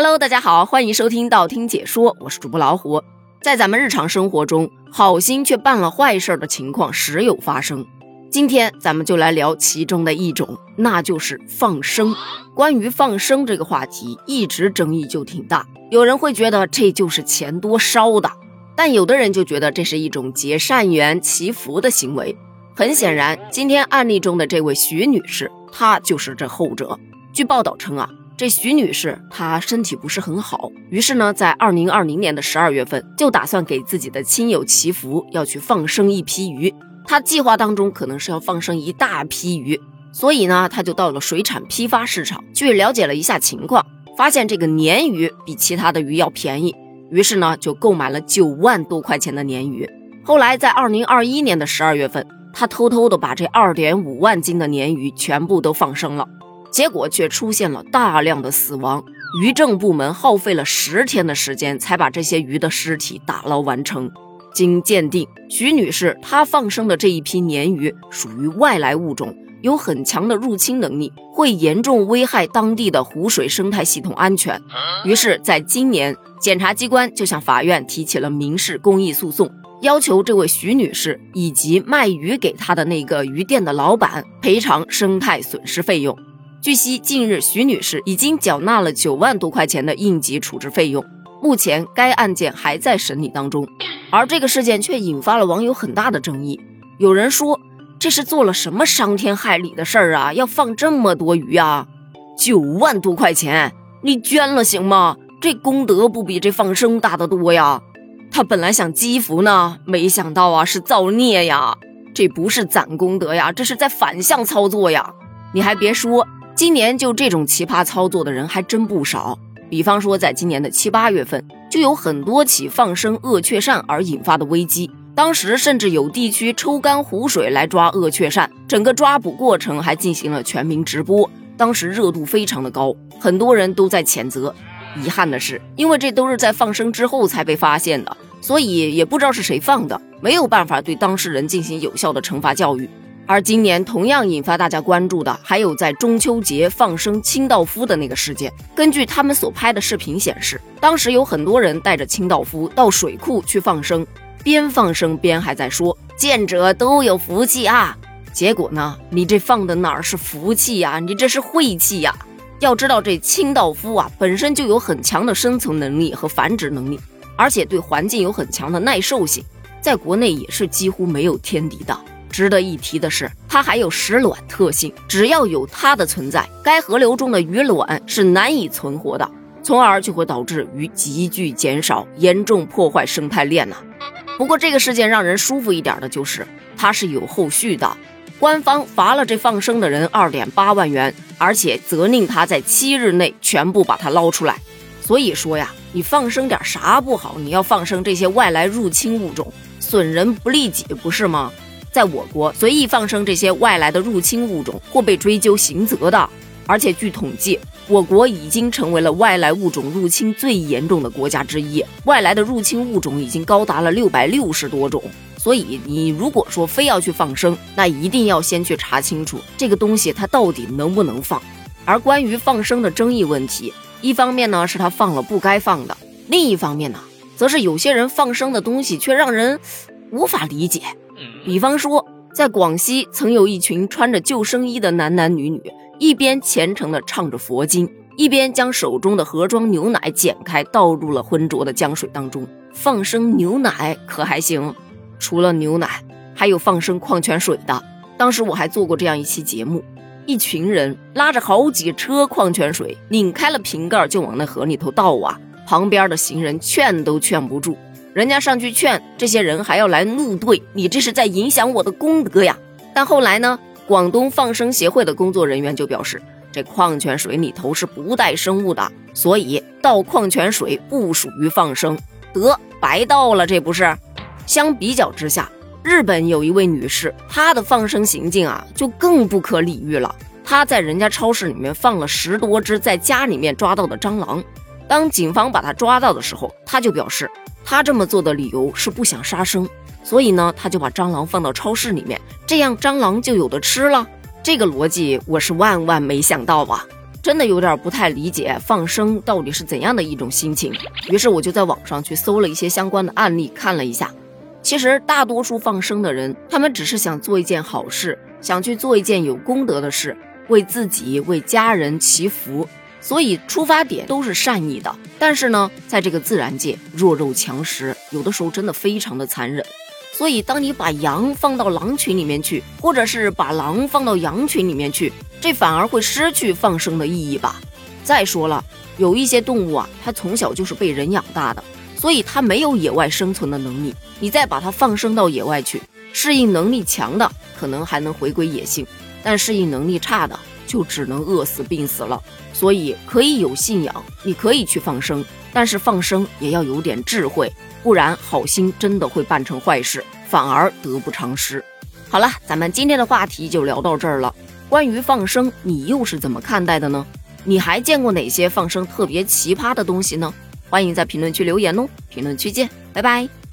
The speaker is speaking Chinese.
Hello，大家好，欢迎收听道听解说，我是主播老虎。在咱们日常生活中，好心却办了坏事的情况时有发生。今天咱们就来聊其中的一种，那就是放生。关于放生这个话题，一直争议就挺大。有人会觉得这就是钱多烧的，但有的人就觉得这是一种结善缘、祈福的行为。很显然，今天案例中的这位徐女士，她就是这后者。据报道称啊。这徐女士她身体不是很好，于是呢，在二零二零年的十二月份，就打算给自己的亲友祈福，要去放生一批鱼。她计划当中可能是要放生一大批鱼，所以呢，她就到了水产批发市场去了解了一下情况，发现这个鲶鱼比其他的鱼要便宜，于是呢，就购买了九万多块钱的鲶鱼。后来在二零二一年的十二月份，她偷偷的把这二点五万斤的鲶鱼全部都放生了。结果却出现了大量的死亡，渔政部门耗费了十天的时间才把这些鱼的尸体打捞完成。经鉴定，徐女士她放生的这一批鲶鱼属于外来物种，有很强的入侵能力，会严重危害当地的湖水生态系统安全。于是，在今年，检察机关就向法院提起了民事公益诉讼，要求这位徐女士以及卖鱼给她的那个鱼店的老板赔偿生态损失费用。据悉，近日徐女士已经缴纳了九万多块钱的应急处置费用，目前该案件还在审理当中。而这个事件却引发了网友很大的争议，有人说这是做了什么伤天害理的事儿啊？要放这么多鱼啊？九万多块钱，你捐了行吗？这功德不比这放生大得多呀？他本来想积福呢，没想到啊是造孽呀！这不是攒功德呀，这是在反向操作呀！你还别说。今年就这种奇葩操作的人还真不少，比方说，在今年的七八月份，就有很多起放生鳄雀鳝而引发的危机，当时甚至有地区抽干湖水来抓鳄雀鳝，整个抓捕过程还进行了全民直播，当时热度非常的高，很多人都在谴责。遗憾的是，因为这都是在放生之后才被发现的，所以也不知道是谁放的，没有办法对当事人进行有效的惩罚教育。而今年同样引发大家关注的，还有在中秋节放生清道夫的那个事件。根据他们所拍的视频显示，当时有很多人带着清道夫到水库去放生，边放生边还在说“见者都有福气啊”。结果呢，你这放的哪儿是福气呀？你这是晦气呀！要知道，这清道夫啊，本身就有很强的生存能力和繁殖能力，而且对环境有很强的耐受性，在国内也是几乎没有天敌的。值得一提的是，它还有食卵特性，只要有它的存在，该河流中的鱼卵是难以存活的，从而就会导致鱼急剧减少，严重破坏生态链呐。不过这个事件让人舒服一点的就是，它是有后续的，官方罚了这放生的人二点八万元，而且责令他在七日内全部把它捞出来。所以说呀，你放生点啥不好？你要放生这些外来入侵物种，损人不利己，不是吗？在我国，随意放生这些外来的入侵物种或被追究刑责的。而且据统计，我国已经成为了外来物种入侵最严重的国家之一，外来的入侵物种已经高达了六百六十多种。所以，你如果说非要去放生，那一定要先去查清楚这个东西它到底能不能放。而关于放生的争议问题，一方面呢是他放了不该放的，另一方面呢，则是有些人放生的东西却让人无法理解。比方说，在广西曾有一群穿着救生衣的男男女女，一边虔诚地唱着佛经，一边将手中的盒装牛奶剪开，倒入了浑浊的江水当中。放生牛奶可还行？除了牛奶，还有放生矿泉水的。当时我还做过这样一期节目，一群人拉着好几车矿泉水，拧开了瓶盖就往那河里头倒啊！旁边的行人劝都劝不住。人家上去劝这些人，还要来怒怼你，这是在影响我的功德呀！但后来呢，广东放生协会的工作人员就表示，这矿泉水里头是不带生物的，所以倒矿泉水不属于放生，得白倒了，这不是？相比较之下，日本有一位女士，她的放生行径啊，就更不可理喻了。她在人家超市里面放了十多只在家里面抓到的蟑螂，当警方把他抓到的时候，他就表示。他这么做的理由是不想杀生，所以呢，他就把蟑螂放到超市里面，这样蟑螂就有的吃了。这个逻辑我是万万没想到啊！真的有点不太理解放生到底是怎样的一种心情。于是我就在网上去搜了一些相关的案例，看了一下。其实大多数放生的人，他们只是想做一件好事，想去做一件有功德的事，为自己、为家人祈福。所以出发点都是善意的，但是呢，在这个自然界，弱肉强食，有的时候真的非常的残忍。所以，当你把羊放到狼群里面去，或者是把狼放到羊群里面去，这反而会失去放生的意义吧。再说了，有一些动物啊，它从小就是被人养大的，所以它没有野外生存的能力。你再把它放生到野外去，适应能力强的可能还能回归野性，但适应能力差的。就只能饿死、病死了。所以可以有信仰，你可以去放生，但是放生也要有点智慧，不然好心真的会办成坏事，反而得不偿失。好了，咱们今天的话题就聊到这儿了。关于放生，你又是怎么看待的呢？你还见过哪些放生特别奇葩的东西呢？欢迎在评论区留言哦。评论区见，拜拜。